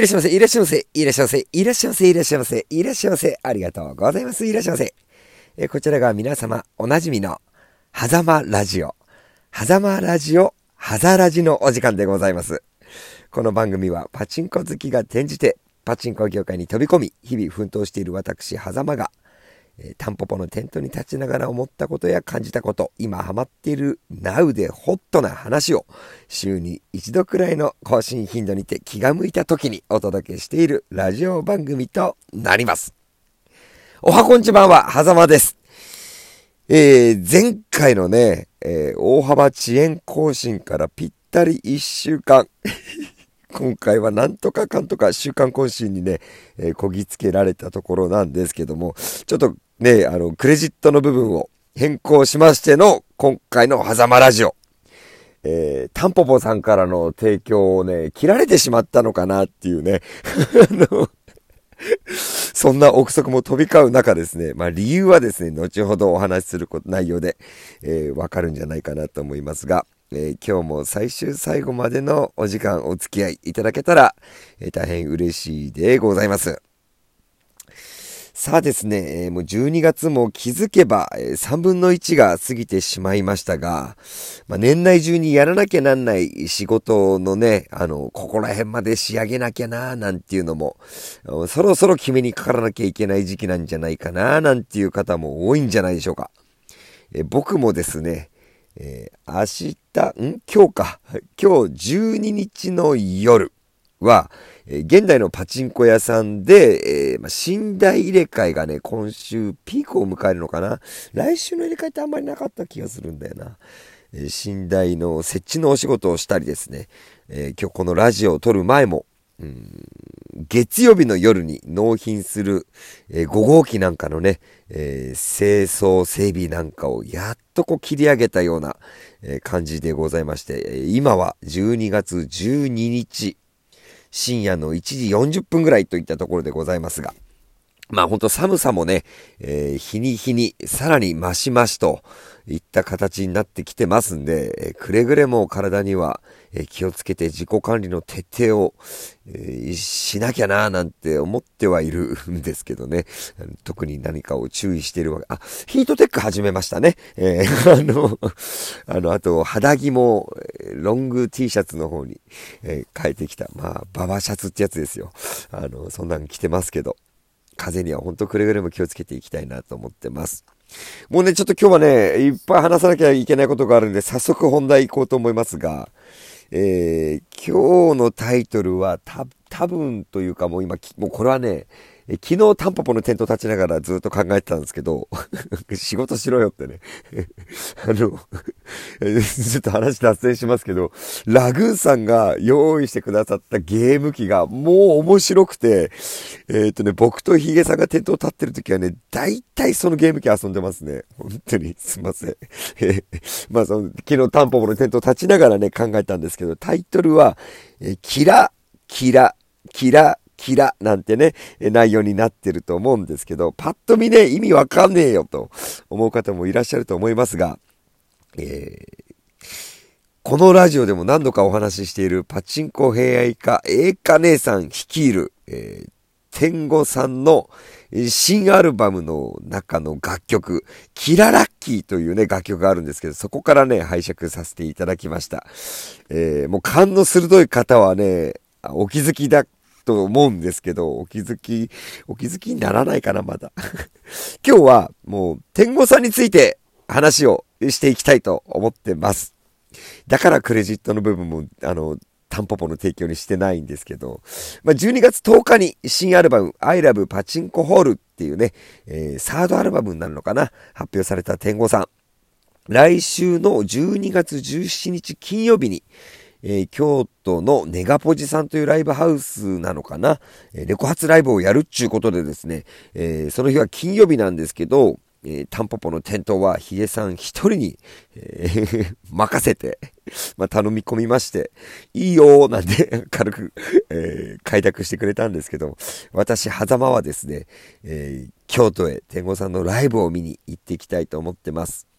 いらっしゃいませ、いらっしゃいませ、いらっしゃいませ、いらっしゃいませ、いらっしゃいませ、いらっしゃいませ、ありがとうございます、いらっしゃいませ。えこちらが皆様おなじみの、はざまラジオ、はざまラジオ、はざラジのお時間でございます。この番組はパチンコ好きが転じて、パチンコ業界に飛び込み、日々奮闘している私、狭間が、え、タンポポのテントに立ちながら思ったことや感じたこと、今ハマっている Now でホットな話を週に一度くらいの更新頻度にて気が向いた時にお届けしているラジオ番組となります。おはこんちばんは、はざまです。えー、前回のね、えー、大幅遅延更新からぴったり1週間。今回はなんとかかんとか週刊更新にね、えー、こぎつけられたところなんですけども、ちょっとね、あの、クレジットの部分を変更しましての、今回の狭間ラジオ。えー、タンポポさんからの提供をね、切られてしまったのかなっていうね。あの、そんな憶測も飛び交う中ですね、まあ理由はですね、後ほどお話しすること内容で、えー、わかるんじゃないかなと思いますが、えー、今日も最終最後までのお時間お付き合いいただけたら、えー、大変嬉しいでございます。さあですね、もう12月も気づけば、3分の1が過ぎてしまいましたが、まあ、年内中にやらなきゃなんない仕事のね、あの、ここら辺まで仕上げなきゃななんていうのも、そろそろ決めにかからなきゃいけない時期なんじゃないかななんていう方も多いんじゃないでしょうか。え、僕もですね、えー、明日、ん？今日か。今日12日の夜は、えー、現代のパチンコ屋さんで、えー、ま、寝台入れ替えがね、今週ピークを迎えるのかな。来週の入れ替えってあんまりなかった気がするんだよな。え、寝台の設置のお仕事をしたりですね、え今日このラジオを撮る前も、うん、月曜日の夜に納品する、えー、5号機なんかのね、えー、清掃整備なんかをやっとこう切り上げたような、えー、感じでございまして、今は12月12日、深夜の1時40分ぐらいといったところでございますが、まあほんと寒さもね、えー、日に日にさらに増し増しといった形になってきてますんで、くれぐれも体には、え、気をつけて自己管理の徹底を、えしなきゃなーなんて思ってはいるんですけどね。特に何かを注意しているわけ。あ、ヒートテック始めましたね。え あの、あの、あと肌着もロング T シャツの方に、え変えてきた。まあ、ババシャツってやつですよ。あの、そんなん着てますけど。風にはほんとくれぐれも気をつけていきたいなと思ってます。もうね、ちょっと今日はね、いっぱい話さなきゃいけないことがあるんで、早速本題行こうと思いますが、えー、今日のタイトルは、た、多分というかもう今、もうこれはね、え昨日タンポポのテント立ちながらずっと考えてたんですけど、仕事しろよってね。あの、ちょっと話脱線しますけど、ラグーンさんが用意してくださったゲーム機がもう面白くて、えっ、とね、僕とヒゲさんがテントを立ってる時はね、大体そのゲーム機遊んでますね。本当に、すいません。まあその、昨日タンポポのテント立ちながらね、考えたんですけど、タイトルは、えキラ、キラ、キラ、キラなんてね、内容になってると思うんですけど、パッと見ね、意味わかんねえよと思う方もいらっしゃると思いますが、えー、このラジオでも何度かお話ししているパチンコ平愛家栄華姉さん率いる、えー、天狗さんの新アルバムの中の楽曲、キララッキーというね、楽曲があるんですけど、そこからね、拝借させていただきました。えー、もう勘の鋭い方はね、お気づきだと思うんですけど、お気づき、お気づきにならないかな、まだ。今日はもう天狗さんについて話をしていきたいと思ってます。だからクレジットの部分も、あの、タンポポの提供にしてないんですけど、まあ、12月10日に新アルバム I Love パチンコホールっていうね、えー、サードアルバムになるのかな発表された天狗さん。来週の12月17日金曜日に、えー、京都のネガポジさんというライブハウスなのかな、えー、レコ発ライブをやるっちゅうことでですね、えー、その日は金曜日なんですけど、えー、タンポポの店頭はヒゲさん一人に、えー、任せて、まあ、頼み込みまして、いいよーなんて 軽く、えー、開拓してくれたんですけど、私、狭間はですね、えー、京都へ天狗さんのライブを見に行っていきたいと思ってます。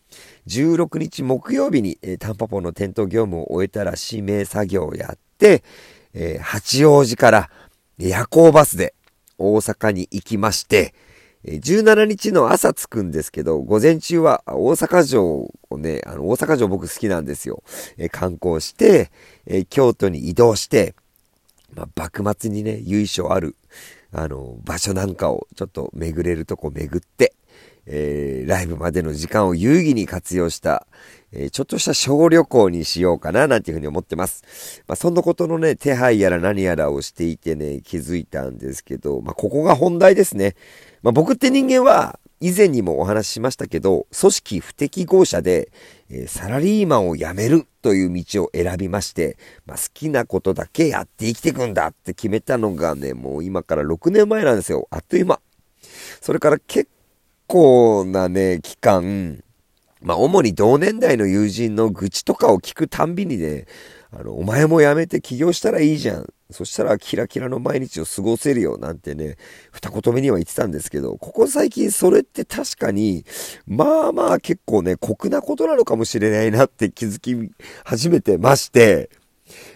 16日木曜日に、えー、タンパポの店頭業務を終えたら指名作業をやって、えー、八王子から、夜行バスで大阪に行きまして、17日の朝着くんですけど、午前中は大阪城をね、あの、大阪城僕好きなんですよ。え観光して、え京都に移動して、まあ、幕末にね、由緒ある、あの、場所なんかをちょっと巡れるとこ巡って、えー、ライブまでの時間を有意義に活用した、えー、ちょっとした小旅行にしようかな、なんていうふうに思ってます。まあ、そんなことのね、手配やら何やらをしていてね、気づいたんですけど、まあ、ここが本題ですね。まあ、僕って人間は、以前にもお話ししましたけど、組織不適合者で、えー、サラリーマンを辞めるという道を選びまして、まあ、好きなことだけやって生きていくんだって決めたのがね、もう今から6年前なんですよ。あっという間。それから結構なね、期間、まあ、主に同年代の友人の愚痴とかを聞くたんびにね、あの、お前も辞めて起業したらいいじゃん。そしたらキラキラの毎日を過ごせるよなんてね、二言目には言ってたんですけど、ここ最近それって確かに、まあまあ結構ね、酷なことなのかもしれないなって気づき始めてまして、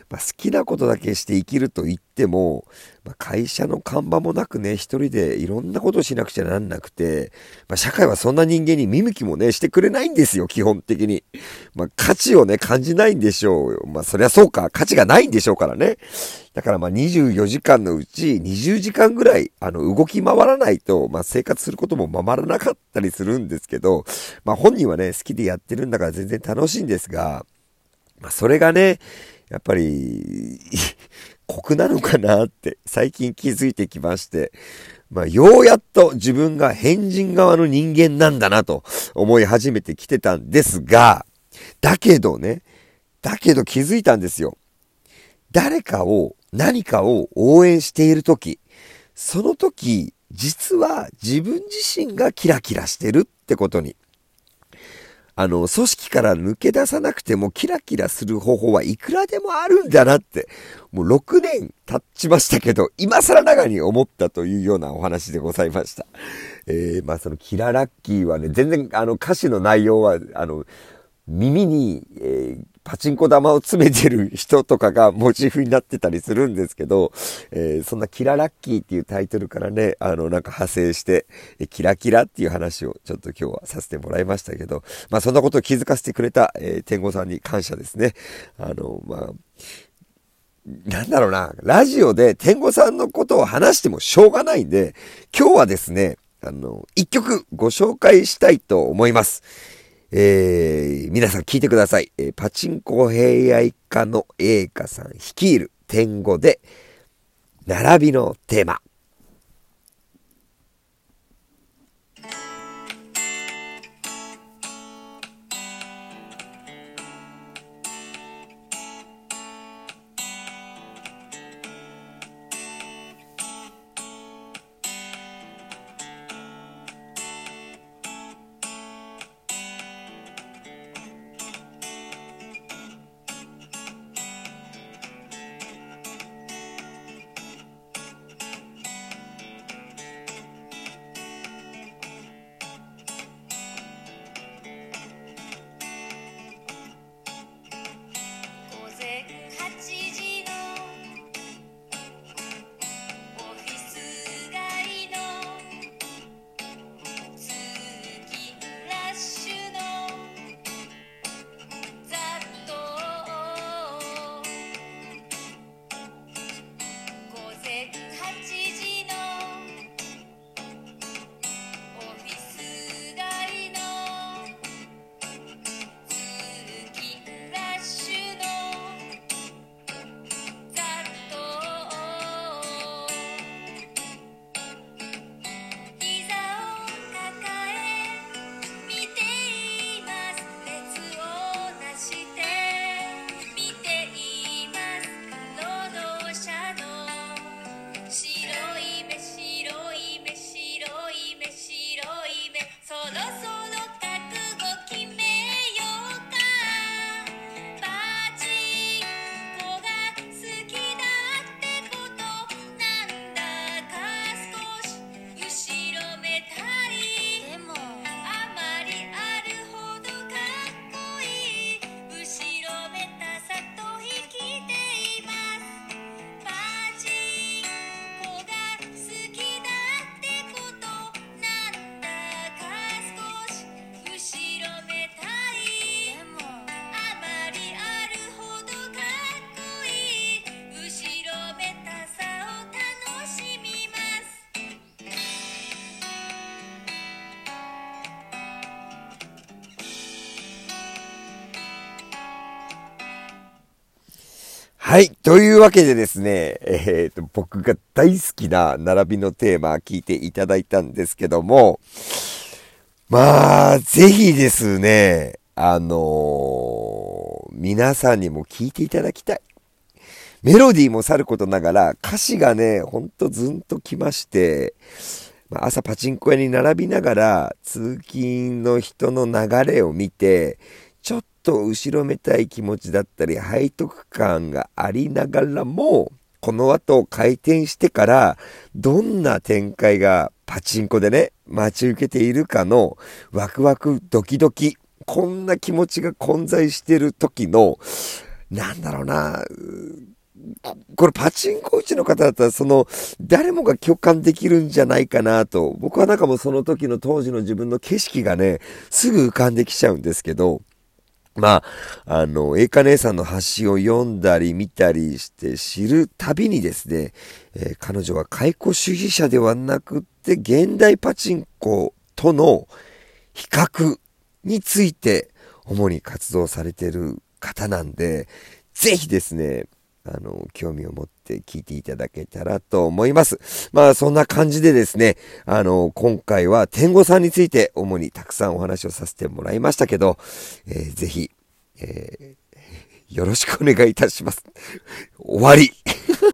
まあ、好きなことだけして生きると言っても、まあ、会社の看板もなくね、一人でいろんなことをしなくちゃなんなくて、まあ、社会はそんな人間に見向きもね、してくれないんですよ、基本的に。まあ、価値をね、感じないんでしょう。まあ、そりゃそうか、価値がないんでしょうからね。だからまあ、24時間のうち20時間ぐらい、あの、動き回らないと、まあ、生活することもままらなかったりするんですけど、まあ、本人はね、好きでやってるんだから全然楽しいんですが、まあ、それがね、やっぱり、酷なのかなって最近気づいてきまして、まあ、ようやっと自分が変人側の人間なんだなと思い始めてきてたんですが、だけどね、だけど気づいたんですよ。誰かを、何かを応援しているとき、その時、実は自分自身がキラキラしてるってことにあの、組織から抜け出さなくてもキラキラする方法はいくらでもあるんだなって、もう6年経ちましたけど、今更ながらに思ったというようなお話でございました。えー、まあそのキララッキーはね、全然あの歌詞の内容は、あの、耳に、えー、パチンコ玉を詰めてる人とかがモチーフになってたりするんですけど、えー、そんなキララッキーっていうタイトルからね、あの、なんか派生して、キラキラっていう話をちょっと今日はさせてもらいましたけど、まあそんなことを気づかせてくれた、えー、天狗さんに感謝ですね。あの、まあ、なんだろうな、ラジオで天狗さんのことを話してもしょうがないんで、今日はですね、あの、一曲ご紹介したいと思います。えー、皆さん聞いてください。えー、パチンコ平愛家の栄華さん率いる天狗で、並びのテーマ。はい。というわけでですね、えっ、ー、と、僕が大好きな並びのテーマ聞いていただいたんですけども、まあ、ぜひですね、あのー、皆さんにも聞いていただきたい。メロディーもさることながら、歌詞がね、ほんとずんときまして、まあ、朝パチンコ屋に並びながら、通勤の人の流れを見て、ちょっと後ろめたい気持ちだったり、背徳感がありながらも、この後回転してから、どんな展開がパチンコでね、待ち受けているかのワクワクドキドキ、こんな気持ちが混在してる時の、なんだろうな、これパチンコ打ちの方だったら、その、誰もが共感できるんじゃないかなと、僕はなんかもうその時の当時の自分の景色がね、すぐ浮かんできちゃうんですけど、まあ、あの、栄華姉さんの橋を読んだり見たりして知るたびにですね、えー、彼女は解雇主義者ではなくって、現代パチンコとの比較について主に活動されている方なんで、ぜひですね、あの、興味を持って聞いていただけたらと思います。まあ、そんな感じでですね、あの、今回は天狗さんについて主にたくさんお話をさせてもらいましたけど、えー、ぜひ、えー、よろしくお願いいたします。終わり